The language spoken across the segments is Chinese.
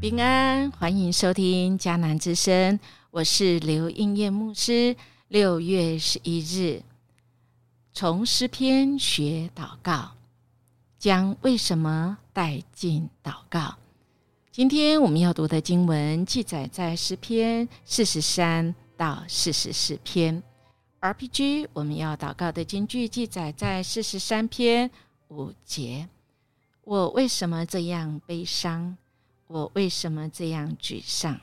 平安，欢迎收听迦南之声，我是刘应叶牧师。六月十一日，从诗篇学祷告，将为什么带进祷告？今天我们要读的经文记载在诗篇四十三到四十四篇。RPG 我们要祷告的经句记载在四十三篇五节。我为什么这样悲伤？我为什么这样沮丧？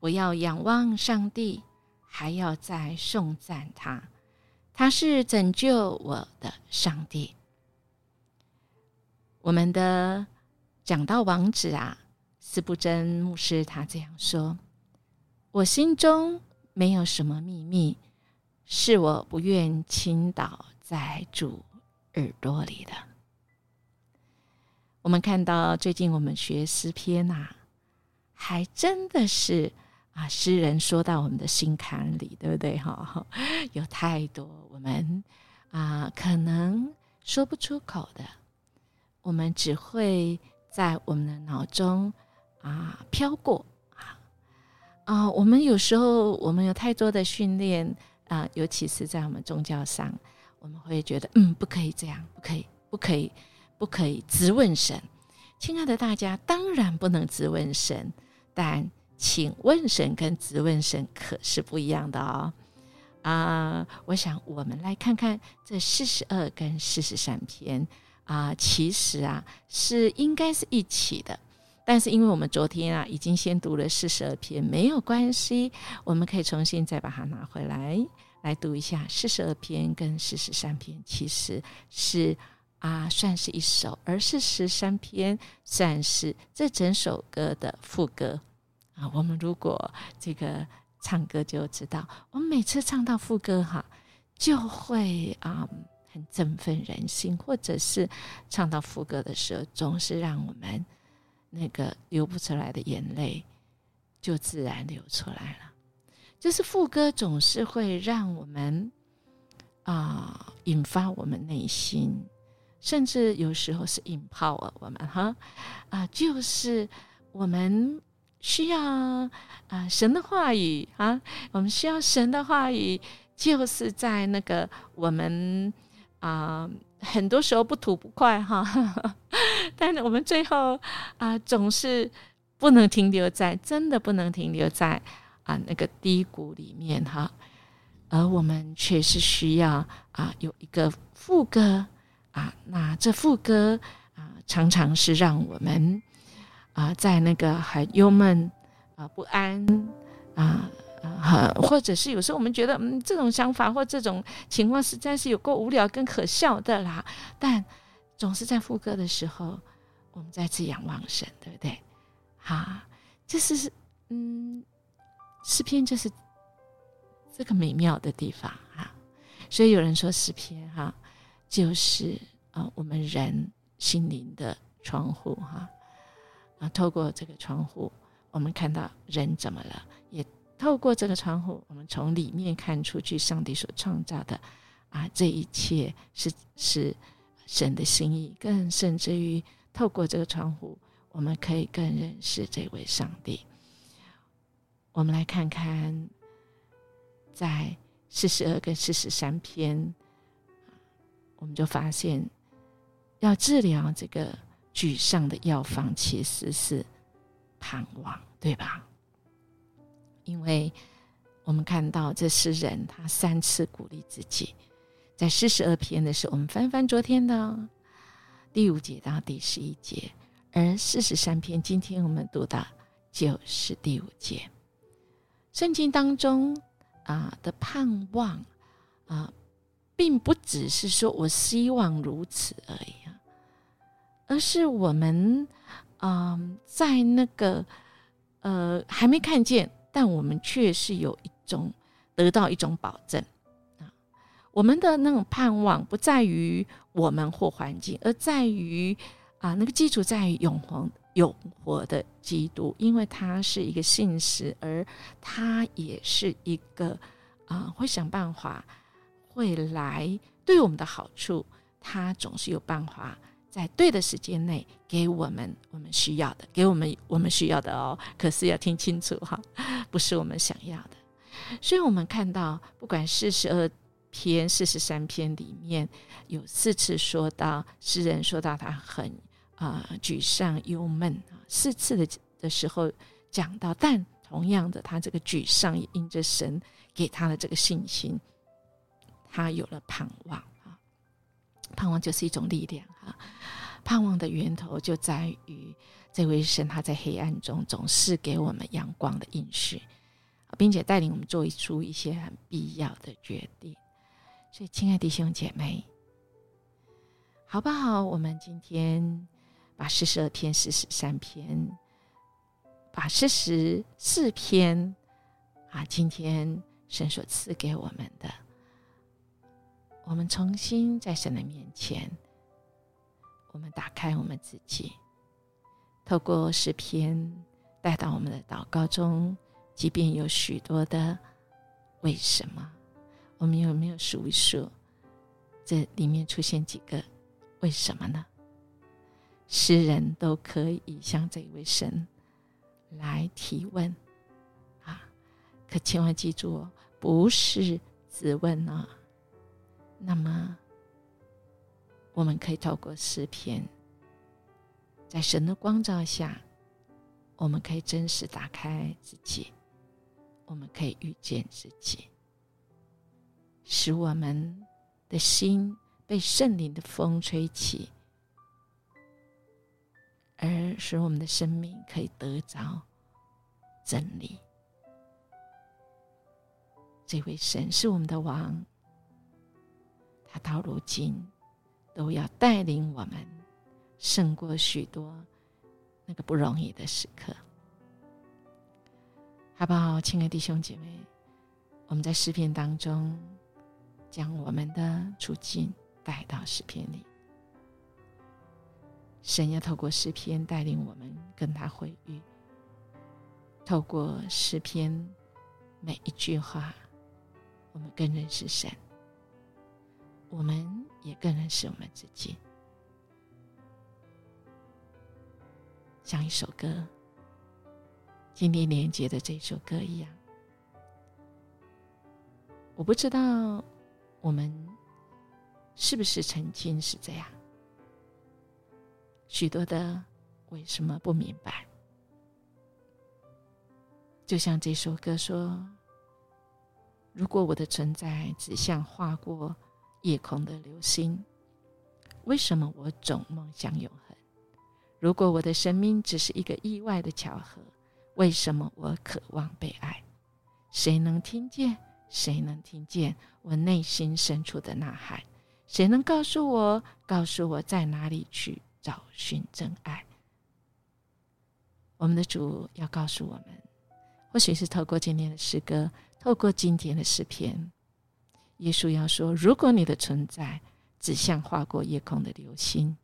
我要仰望上帝，还要再颂赞他。他是拯救我的上帝。我们的讲道王子啊，斯布真牧师他这样说：“我心中没有什么秘密，是我不愿倾倒在主耳朵里的。”我们看到最近我们学诗篇呐，还真的是啊，诗人说到我们的心坎里，对不对？哈，有太多我们啊可能说不出口的，我们只会在我们的脑中啊飘过啊啊。我们有时候我们有太多的训练啊，尤其是在我们宗教上，我们会觉得嗯，不可以这样，不可以，不可以。不可以直问神，亲爱的大家，当然不能直问神，但请问神跟直问神可是不一样的哦。啊，我想我们来看看这四十二跟四十三篇啊，其实啊是应该是一起的，但是因为我们昨天啊已经先读了四十二篇，没有关系，我们可以重新再把它拿回来来读一下四十二篇跟四十三篇，其实是。啊，算是一首，而是十三篇，算是这整首歌的副歌啊。我们如果这个唱歌就知道，我们每次唱到副歌哈，就会啊很振奋人心，或者是唱到副歌的时候，总是让我们那个流不出来的眼泪就自然流出来了。就是副歌总是会让我们啊引发我们内心。甚至有时候是引炮啊，我们哈啊，就是我们需要啊神的话语啊，我们需要神的话语，就是在那个我们啊很多时候不吐不快哈，但是我们最后啊总是不能停留在真的不能停留在啊那个低谷里面哈，而我们却是需要啊有一个副歌。啊，那这副歌啊，常常是让我们啊，在那个很忧闷啊、不安啊啊，或者是有时候我们觉得，嗯，这种想法或这种情况实在是有够无聊跟可笑的啦。但总是在副歌的时候，我们再次仰望神，对不对？哈，这是嗯，诗篇就是这个美妙的地方哈。所以有人说诗篇哈。就是啊，我们人心灵的窗户哈啊，透过这个窗户，我们看到人怎么了？也透过这个窗户，我们从里面看出去，上帝所创造的啊，这一切是是神的心意。更甚至于，透过这个窗户，我们可以更认识这位上帝。我们来看看，在四十二跟四十三篇。我们就发现，要治疗这个沮丧的药方其实是盼望，对吧？因为我们看到这诗人他三次鼓励自己，在四十二篇的时候，我们翻翻昨天的第五节到第十一节，而四十三篇今天我们读的就是第五节。圣经当中啊的盼望啊。并不只是说我希望如此而已啊，而是我们嗯，在那个呃还没看见，但我们却是有一种得到一种保证啊。我们的那种盼望不在于我们或环境，而在于啊那个基础在于永恒永活的基督，因为他是一个信实，而他也是一个啊会想办法。会来对我们的好处，他总是有办法在对的时间内给我们我们需要的，给我们我们需要的哦。可是要听清楚哈，不是我们想要的。所以，我们看到，不管四十二篇、四十三篇里面有四次说到诗人说到他很啊沮丧、忧闷啊，四次的的时候讲到，但同样的，他这个沮丧也因着神给他的这个信心，他有了盼望啊。盼望就是一种力量啊，盼望的源头就在于这位神，他在黑暗中总是给我们阳光的应许。并且带领我们做出一些很必要的决定，所以，亲爱的弟兄姐妹，好不好？我们今天把四十二篇、四十三篇，把四十四篇啊，今天神所赐给我们的，我们重新在神的面前，我们打开我们自己，透过诗篇带到我们的祷告中。即便有许多的为什么，我们有没有数一数？这里面出现几个为什么呢？诗人都可以向这位神来提问啊！可千万记住哦，不是自问啊。那么，我们可以透过诗篇，在神的光照下，我们可以真实打开自己。我们可以遇见自己，使我们的心被圣灵的风吹起，而使我们的生命可以得着真理。这位神是我们的王，到如今都要带领我们胜过许多那个不容易的时刻。好不好，亲爱的弟兄姐妹？我们在诗篇当中，将我们的处境带到诗篇里。神要透过诗篇带领我们跟他会遇，透过诗篇每一句话，我们更认识神，我们也更认识我们自己，像一首歌。今天连接的这首歌一样，我不知道我们是不是曾经是这样，许多的为什么不明白？就像这首歌说：“如果我的存在只像划过夜空的流星，为什么我总梦想永恒？如果我的生命只是一个意外的巧合。”为什么我渴望被爱？谁能听见？谁能听见我内心深处的呐喊？谁能告诉我？告诉我在哪里去找寻真爱？我们的主要告诉我们，或许是透过今天的诗歌，透过今天的诗篇，耶稣要说：如果你的存在只像划过夜空的流星，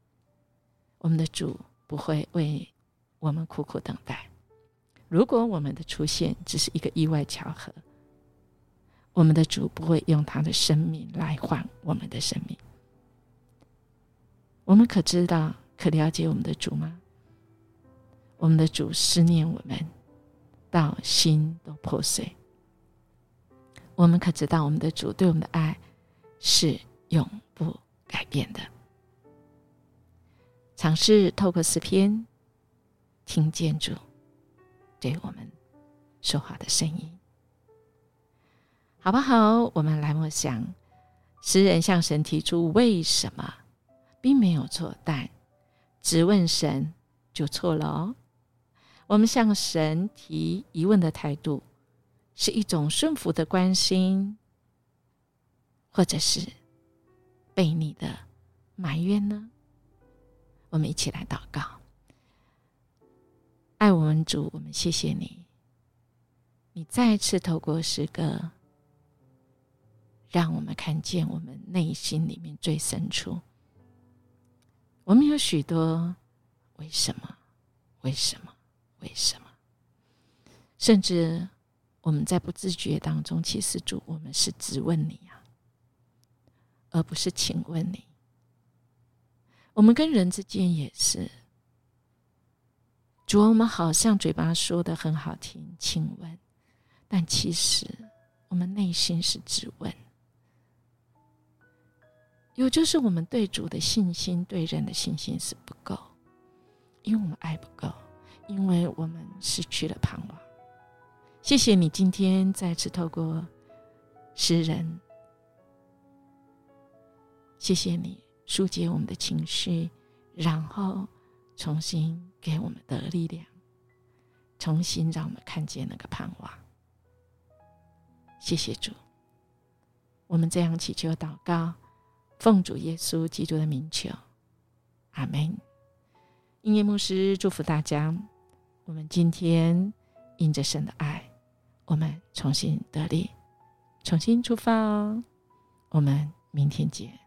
我们的主不会为我们苦苦等待。如果我们的出现只是一个意外巧合，我们的主不会用他的生命来换我们的生命。我们可知道、可了解我们的主吗？我们的主思念我们到心都破碎。我们可知道我们的主对我们的爱是永不改变的。尝试透过诗篇听见主。对我们说话的声音，好不好？我们来默想，诗人向神提出为什么，并没有错，但只问神就错了哦。我们向神提疑问的态度，是一种顺服的关心，或者是被你的埋怨呢？我们一起来祷告。爱我们主，我们谢谢你。你再次透过诗歌，让我们看见我们内心里面最深处。我们有许多为什么？为什么？为什么？甚至我们在不自觉当中，其实主，我们是质问你啊，而不是请问你。我们跟人之间也是。主，我们好像嘴巴说的很好听，请问，但其实我们内心是质问。有就是我们对主的信心，对人的信心是不够，因为我们爱不够，因为我们失去了盼望。谢谢你今天再次透过诗人，谢谢你疏解我们的情绪，然后重新给我们的力量，重新让我们看见那个盼望。谢谢主，我们这样祈求祷告。奉主耶稣基督的名求，阿门。音乐牧师祝福大家。我们今天因着神的爱，我们重新得力，重新出发哦。我们明天见。